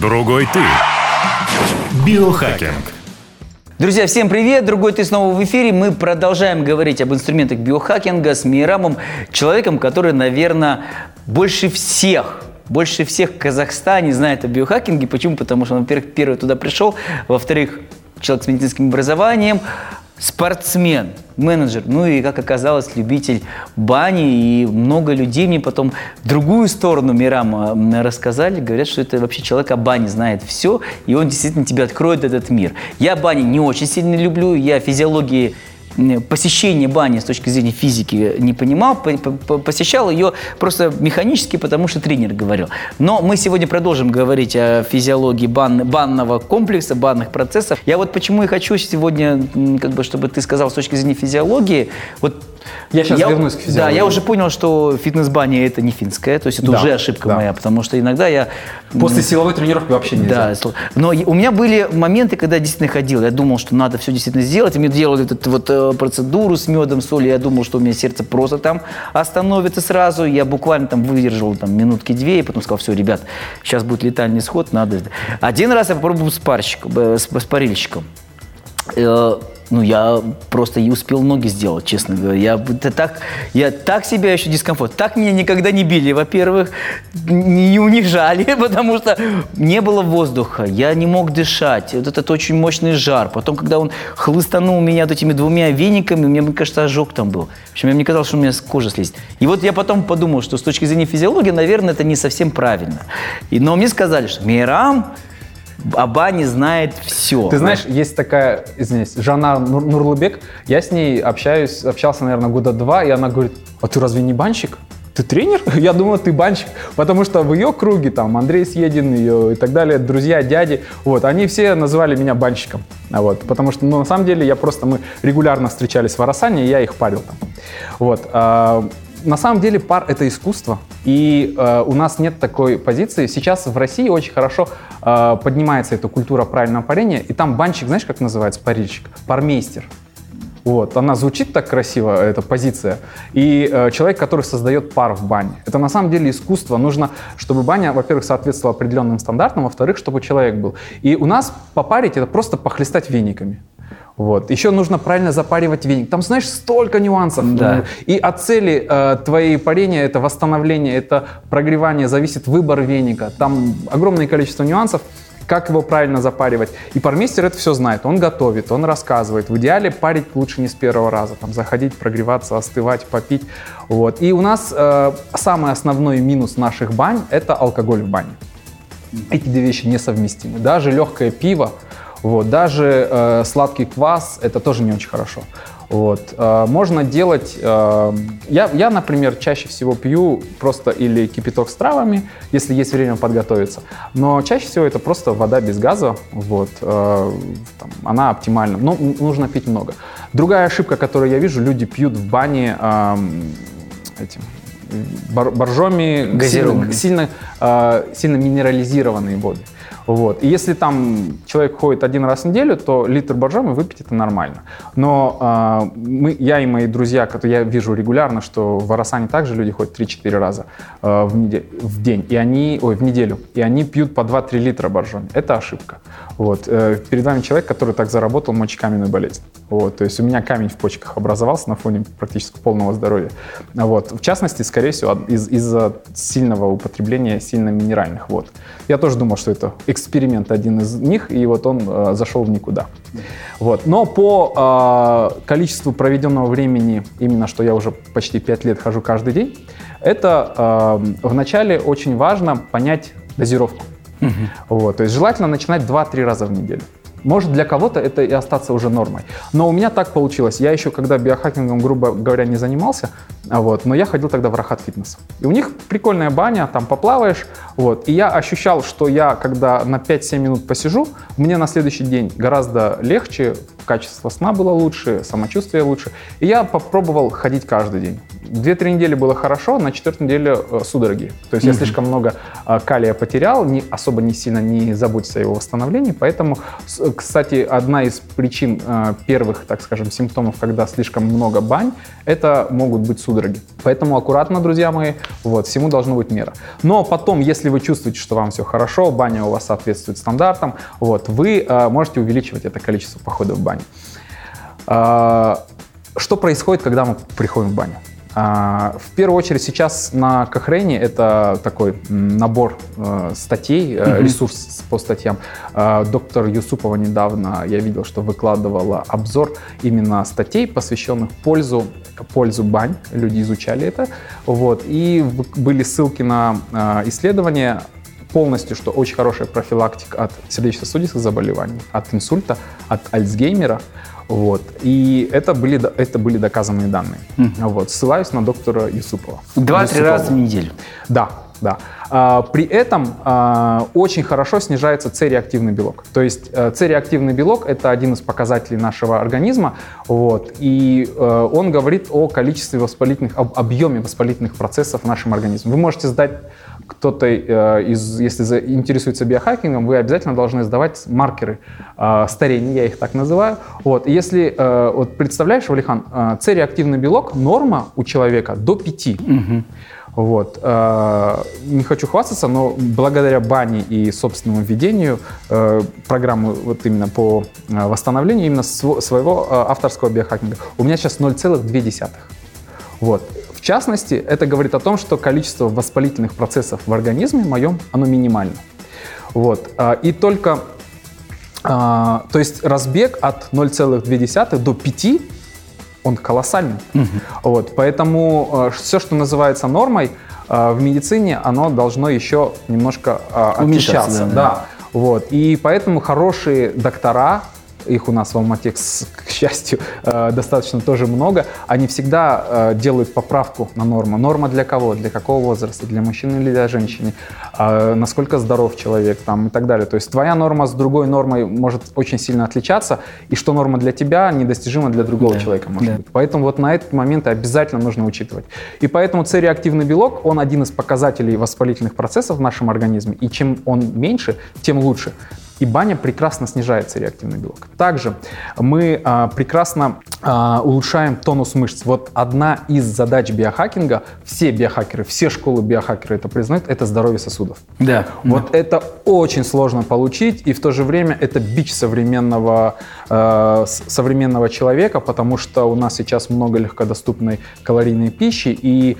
Другой ты. Биохакинг. Друзья, всем привет! Другой ты снова в эфире. Мы продолжаем говорить об инструментах биохакинга с Мирамом, человеком, который, наверное, больше всех больше всех в Казахстане знает о биохакинге. Почему? Потому что он, во-первых, первый туда пришел, во-вторых, человек с медицинским образованием, спортсмен, менеджер, ну и, как оказалось, любитель бани. И много людей мне потом другую сторону Мирама рассказали. Говорят, что это вообще человек о бане знает все, и он действительно тебе откроет этот мир. Я бани не очень сильно люблю, я физиологии посещение бани с точки зрения физики не понимал, посещал ее просто механически, потому что тренер говорил. Но мы сегодня продолжим говорить о физиологии бан, банного комплекса, банных процессов. Я вот почему и хочу сегодня, как бы, чтобы ты сказал с точки зрения физиологии, вот я сейчас я, вернусь к физиологии. Да, я уже понял, что фитнес-баня это не финская, то есть это да, уже ошибка да. моя, потому что иногда я... После силовой тренировки вообще нельзя. Да, но у меня были моменты, когда я действительно ходил, я думал, что надо все действительно сделать, и мне делали эту вот э, процедуру с медом, солью, я думал, что у меня сердце просто там остановится сразу, я буквально там выдержал там минутки две, и потом сказал, все, ребят, сейчас будет летальный сход, надо... Один раз я попробовал с парщиком, э, с, с парильщиком. Ну, я просто и успел ноги сделать, честно говоря. Я, это так, я так себя еще дискомфорт. Так меня никогда не били, во-первых, не унижали, потому что не было воздуха, я не мог дышать. Вот этот очень мощный жар. Потом, когда он хлыстанул меня вот этими двумя вениками, мне, мне кажется, ожог там был. В общем, мне казалось, что у меня кожа слезет. И вот я потом подумал, что с точки зрения физиологии, наверное, это не совсем правильно. И, но мне сказали, что Мирам, о бане знает все. Ты знаешь, есть такая, извиняюсь, Жанна Нур Нурлыбек, я с ней общаюсь, общался, наверное, года два, и она говорит, а ты разве не банщик? Ты тренер? Я думал, ты банщик. Потому что в ее круге, там, Андрей Съедин ее и так далее, друзья, дяди, вот, они все называли меня банщиком. Вот, потому что, ну, на самом деле, я просто, мы регулярно встречались в Арасане, и я их парил там. Вот, а, на самом деле пар это искусство, и э, у нас нет такой позиции. Сейчас в России очень хорошо э, поднимается эта культура правильного парения, и там банщик, знаешь, как называется, парильщик? Пармейстер. Вот, она звучит так красиво, эта позиция. И э, человек, который создает пар в бане. Это на самом деле искусство. Нужно, чтобы баня, во-первых, соответствовала определенным стандартам, во-вторых, чтобы человек был. И у нас попарить это просто похлестать вениками. Вот. Еще нужно правильно запаривать веник. Там, знаешь, столько нюансов. Да. И от цели э, твоей парения, это восстановление, это прогревание, зависит выбор веника. Там огромное количество нюансов, как его правильно запаривать. И пармейстер это все знает. Он готовит, он рассказывает. В идеале парить лучше не с первого раза. Там заходить, прогреваться, остывать, попить. Вот. И у нас э, самый основной минус наших бань – это алкоголь в бане. Эти две вещи несовместимы. Даже легкое пиво, вот. Даже э, сладкий квас – это тоже не очень хорошо. Вот. Э, можно делать... Э, я, я, например, чаще всего пью просто или кипяток с травами, если есть время подготовиться. Но чаще всего это просто вода без газа. Вот. Э, там, она оптимальна. Но нужно пить много. Другая ошибка, которую я вижу, люди пьют в бане э, этим, боржоми сильно, сильно, э, сильно минерализированные воды. Вот. И если там человек ходит один раз в неделю, то литр боржоми выпить это нормально. Но э, мы, я и мои друзья, которые я вижу регулярно, что в Арасане также люди ходят 3-4 раза э, в, неделю, в день, и они, ой, в неделю, и они пьют по 2-3 литра боржоми. Это ошибка. Вот. Э, перед вами человек, который так заработал мочекаменную болезнь. Вот. То есть у меня камень в почках образовался на фоне практически полного здоровья. Вот. В частности, скорее всего, из- из-за сильного употребления сильно минеральных вод. Я тоже думал, что это эксперимент один из них, и вот он э, зашел в никуда. Вот. Но по э, количеству проведенного времени, именно что я уже почти 5 лет хожу каждый день, это э, вначале очень важно понять дозировку. Угу. Вот. То есть желательно начинать 2-3 раза в неделю. Может, для кого-то это и остаться уже нормой. Но у меня так получилось. Я еще, когда биохакингом, грубо говоря, не занимался, а вот, но я ходил тогда в Рахат Фитнес. И у них прикольная баня, там поплаваешь. Вот, и я ощущал, что я, когда на 5-7 минут посижу, мне на следующий день гораздо легче, качество сна было лучше, самочувствие лучше. И я попробовал ходить каждый день. 2-3 недели было хорошо, на четвертой неделе э, судороги. То есть я слишком много э, калия потерял, не, особо не сильно не заботься о его восстановлении. Поэтому, с- кстати, одна из причин э, первых, так скажем, симптомов, когда слишком много бань, это могут быть судороги. Поэтому аккуратно, друзья мои, вот, всему должна быть мера. Но потом, если вы чувствуете, что вам все хорошо, баня у вас соответствует стандартам, вот, вы э, можете увеличивать это количество походов в баню. А, Что происходит, когда мы приходим в баню? А, В первую очередь сейчас на Кохрейне это такой набор э, статей, э, ресурс по статьям. А, Доктор Юсупова недавно, я видел, что выкладывала обзор именно статей, посвященных пользу, пользу бань. Люди изучали это. Вот. И были ссылки на э, исследования полностью, что очень хорошая профилактика от сердечно-сосудистых заболеваний, от инсульта, от Альцгеймера. Вот. И это были, это были доказанные данные. Вот. Ссылаюсь на доктора Юсупова. Два-три раза в неделю. Да, да. А, При этом а, очень хорошо снижается С-реактивный белок. То есть э, С-реактивный белок – это один из показателей нашего организма, вот, и э, он говорит о количестве воспалительных, об объеме воспалительных процессов в нашем организме. Вы можете сдать кто-то э, из, если за- интересуется биохакингом, вы обязательно должны сдавать маркеры э, старения, я их так называю. Вот, и если, э, вот представляешь, Валихан, э, С-реактивный белок, норма у человека до 5. Вот. э, Не хочу хвастаться, но благодаря бане и собственному ведению э, программы вот именно по восстановлению именно сво- своего авторского биохакинга у меня сейчас 0,2. Вот. В частности, это говорит о том, что количество воспалительных процессов в организме моем, оно минимально. Вот. А, И только, а, то есть разбег от 0,2 до 5, он колоссальный. Вот. Поэтому все, что называется нормой, а, в медицине, оно должно еще немножко а, отличаться. да, да. Да. Вот. И поэтому хорошие доктора, их у нас в Алмате, к с- к счастью, э, достаточно тоже много, они всегда э, делают поправку на норму. Норма для кого? Для какого возраста? Для мужчины или для женщины? А, Насколько здоров человек там, и так далее. То есть твоя норма с другой нормой может очень сильно отличаться, и что норма для тебя недостижима для другого Да, человека может да. быть. Поэтому вот на этот момент обязательно нужно учитывать. И поэтому С-реактивный белок, он один из показателей воспалительных процессов в нашем организме. И чем он меньше, тем лучше. И баня прекрасно снижает С-реактивный белок. Также мы а, прекрасно а, улучшаем тонус мышц. Вот одна из задач биохакинга, все биохакеры, все школы биохакеры это признают, это здоровье сосудов. Да. Вот это очень сложно получить, и в то же время это бич современного, э, современного человека, потому что у нас сейчас много легкодоступной калорийной пищи, и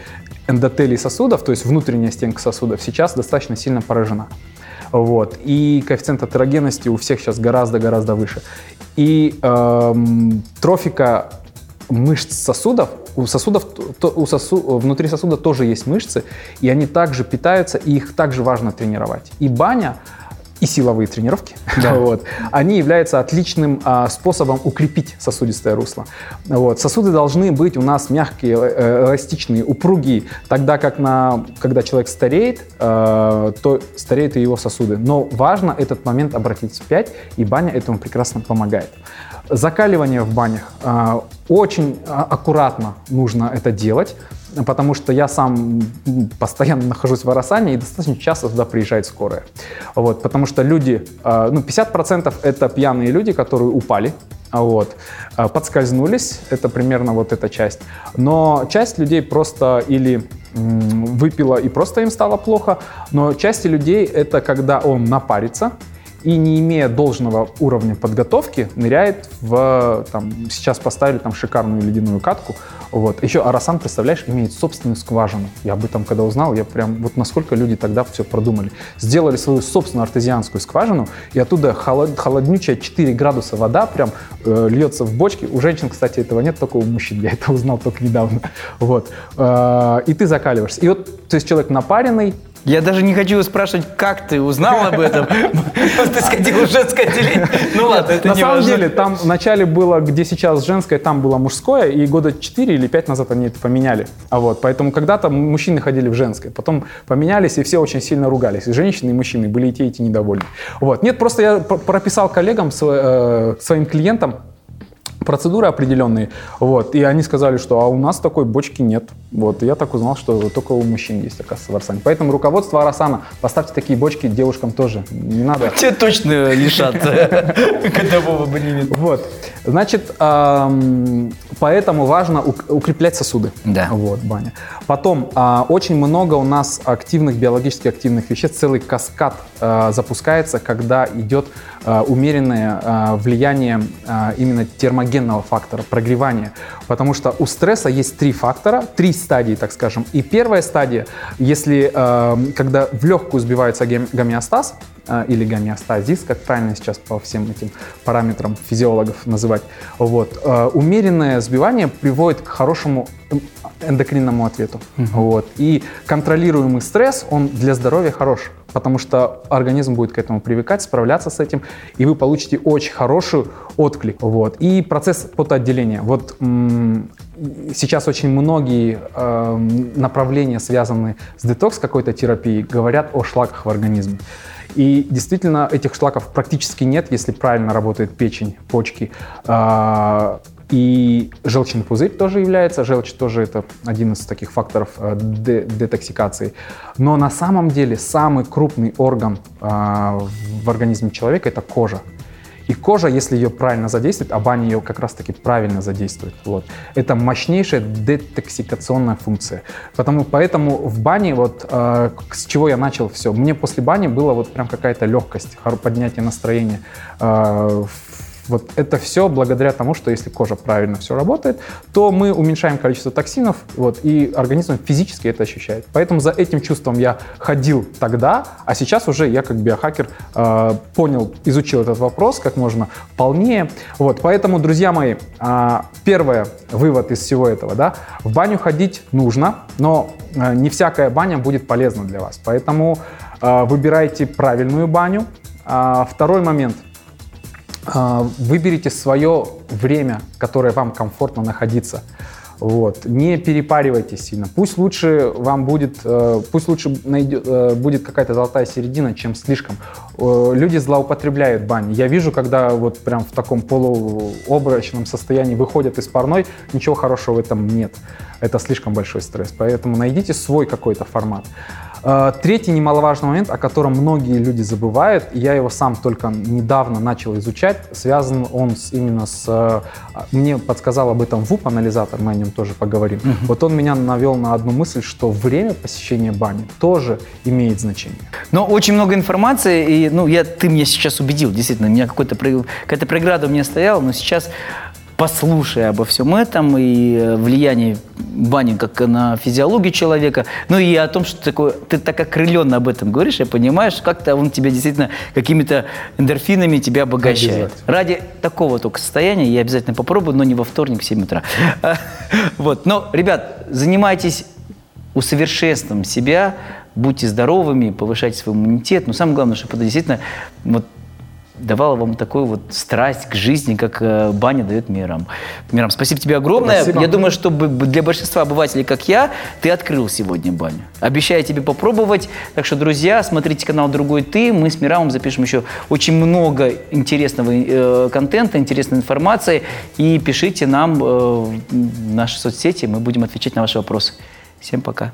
эндотелий сосудов, то есть внутренняя стенка сосудов, сейчас достаточно сильно поражена. Вот. И коэффициент атерогенности у всех сейчас гораздо-гораздо выше. И эм, трофика мышц сосудов, у сосудов, то- у сосу- внутри сосуда тоже есть мышцы, и они также питаются, и их также важно тренировать. И баня и силовые тренировки, вот, они являются отличным а, способом укрепить сосудистое русло. Вот. Сосуды должны быть у нас мягкие, э, эластичные, упругие, тогда как на, когда человек стареет, э, то стареют и его сосуды. Но важно этот момент обратить вспять, и баня этому прекрасно помогает. Закаливание в банях. э, Очень а, аккуратно нужно это делать, потому что я сам постоянно нахожусь в Арасане и достаточно часто туда приезжает скорая. Вот, потому что люди, э, ну 50% это пьяные люди, которые упали, вот, э, подскользнулись, это примерно вот эта часть. Но часть людей просто или выпила и просто им стало плохо, но части людей это когда он напарится, и не имея должного уровня подготовки, ныряет в, там, сейчас поставили там шикарную ледяную катку, вот. Еще Арасан, представляешь, имеет собственную скважину. Я об этом когда узнал, я прям, вот насколько люди тогда все продумали. Сделали свою собственную артезианскую скважину, и оттуда холод- холоднючая 4 градуса вода прям э, льется в бочки. У женщин, кстати, этого нет, только у мужчин. Я это узнал только недавно. Вот. Э, и ты закаливаешься. И вот, то есть человек напаренный, Я даже не хочу спрашивать, как ты узнал об этом. Ты сходил в женское отделение. Ну ладно, это На не самом важно. деле, там вначале было, где сейчас женское, там было мужское, и года 4 или 5 назад они это поменяли. А вот, поэтому когда-то мужчины ходили в женское, потом поменялись, и все очень сильно ругались. И женщины, и мужчины были и те, и те недовольны. Вот. Нет, просто я прописал коллегам, э, своим клиентам, процедуры определенные, вот, и они сказали, что а у нас такой бочки нет, вот, и я так узнал, что только у мужчин есть, оказывается, в Арсане. Поэтому руководство Арасана, поставьте такие бочки девушкам тоже, не надо. Тебе точно лишат годового абонемента. Вот, значит, поэтому важно ук- укреплять сосуды. Да. Вот, баня. Потом, а, очень много у нас активных, биологически активных веществ, целый каскад а, запускается, когда идет умеренное а, влияние а, именно термогенного фактора, прогревания. Потому что у стресса есть три фактора, три стадии, так скажем. И первая стадия, если, а, когда в легкую сбивается гомеостаз, или гомеостазис, как правильно сейчас по всем этим параметрам физиологов называть. Вот. Умеренное сбивание приводит к хорошему эм, эндокринному ответу. Вот. И контролируемый стресс, он для здоровья хорош, потому что организм будет к этому привыкать, справляться с этим, и вы получите очень хороший отклик. Вот. И процесс потоотделения. Вот сейчас очень многие эм, направления, связанные с детокс какой-то терапией, говорят о шлаках в организме. И действительно, этих шлаков практически нет, если правильно работает печень, почки. А, И желчный пузырь тоже является, желчь тоже это один из таких факторов э, де- детоксикации. Но на самом деле самый крупный орган а, в организме человека это кожа. И кожа, если ее правильно задействовать, а баня ее как раз-таки правильно задействует, вот, это мощнейшая детоксикационная функция. Потому, поэтому в бане, вот э, с чего я начал все, мне после бани было вот прям какая-то легкость, поднятие настроения. Э, вот это все благодаря тому, что если кожа правильно все работает, то мы уменьшаем количество токсинов, вот, и организм физически это ощущает. Поэтому за этим чувством я ходил тогда, а сейчас уже я как биохакер э, понял, изучил этот вопрос как можно полнее. Вот, поэтому, друзья мои, э, первое вывод из всего этого, да, в баню ходить нужно, но э, не всякая баня будет полезна для вас. Поэтому э, выбирайте правильную баню. А, второй момент – Выберите свое время, которое вам комфортно находиться. Вот. Не перепаривайтесь сильно. Пусть лучше вам будет, э, пусть лучше найдет- э, будет какая-то золотая середина, чем слишком. Люди злоупотребляют бани. Я вижу, когда вот прям в таком полуобрачном состоянии выходят из парной, ничего хорошего в этом нет. Это слишком большой стресс. Поэтому найдите свой какой-то формат. Э, Третий немаловажный момент, о котором многие люди забывают, и я его сам только недавно начал изучать, связан он с- именно с... э, Мне подсказал об этом ВУП-анализатор, мы о нем тоже поговорим. Вот он меня навел на одну мысль, что время посещения бани тоже имеет значение. Но очень много информации, и ну, я, ты меня сейчас убедил, действительно, у меня какой-то, какая-то преграда у меня стояла, но сейчас, послушая обо всем этом и э, влияние бани как на физиологию человека, ну и о том, что такое, ты так окрыленно об этом говоришь, я понимаю, что как-то он тебя действительно какими-то эндорфинами тебя обогащает. Ради такого только состояния я обязательно попробую, но не во вторник в 7 утра. Вот. Но, ребят, занимайтесь усовершенствованием себя, будьте здоровыми, повышайте свой иммунитет. Но самое главное, чтобы это действительно вот, давало вам такую вот страсть к жизни, как э, баня дает мирам. Мирам, спасибо тебе огромное. Спасибо. Я думаю, что для большинства обывателей, как я, ты открыл сегодня баню. Обещаю тебе попробовать. Так что, друзья, смотрите канал «Другой ты». Мы с Мирамом запишем еще очень много интересного э, контента, интересной информации. И пишите нам э, в наши соцсети, мы будем отвечать на ваши вопросы. Всем пока.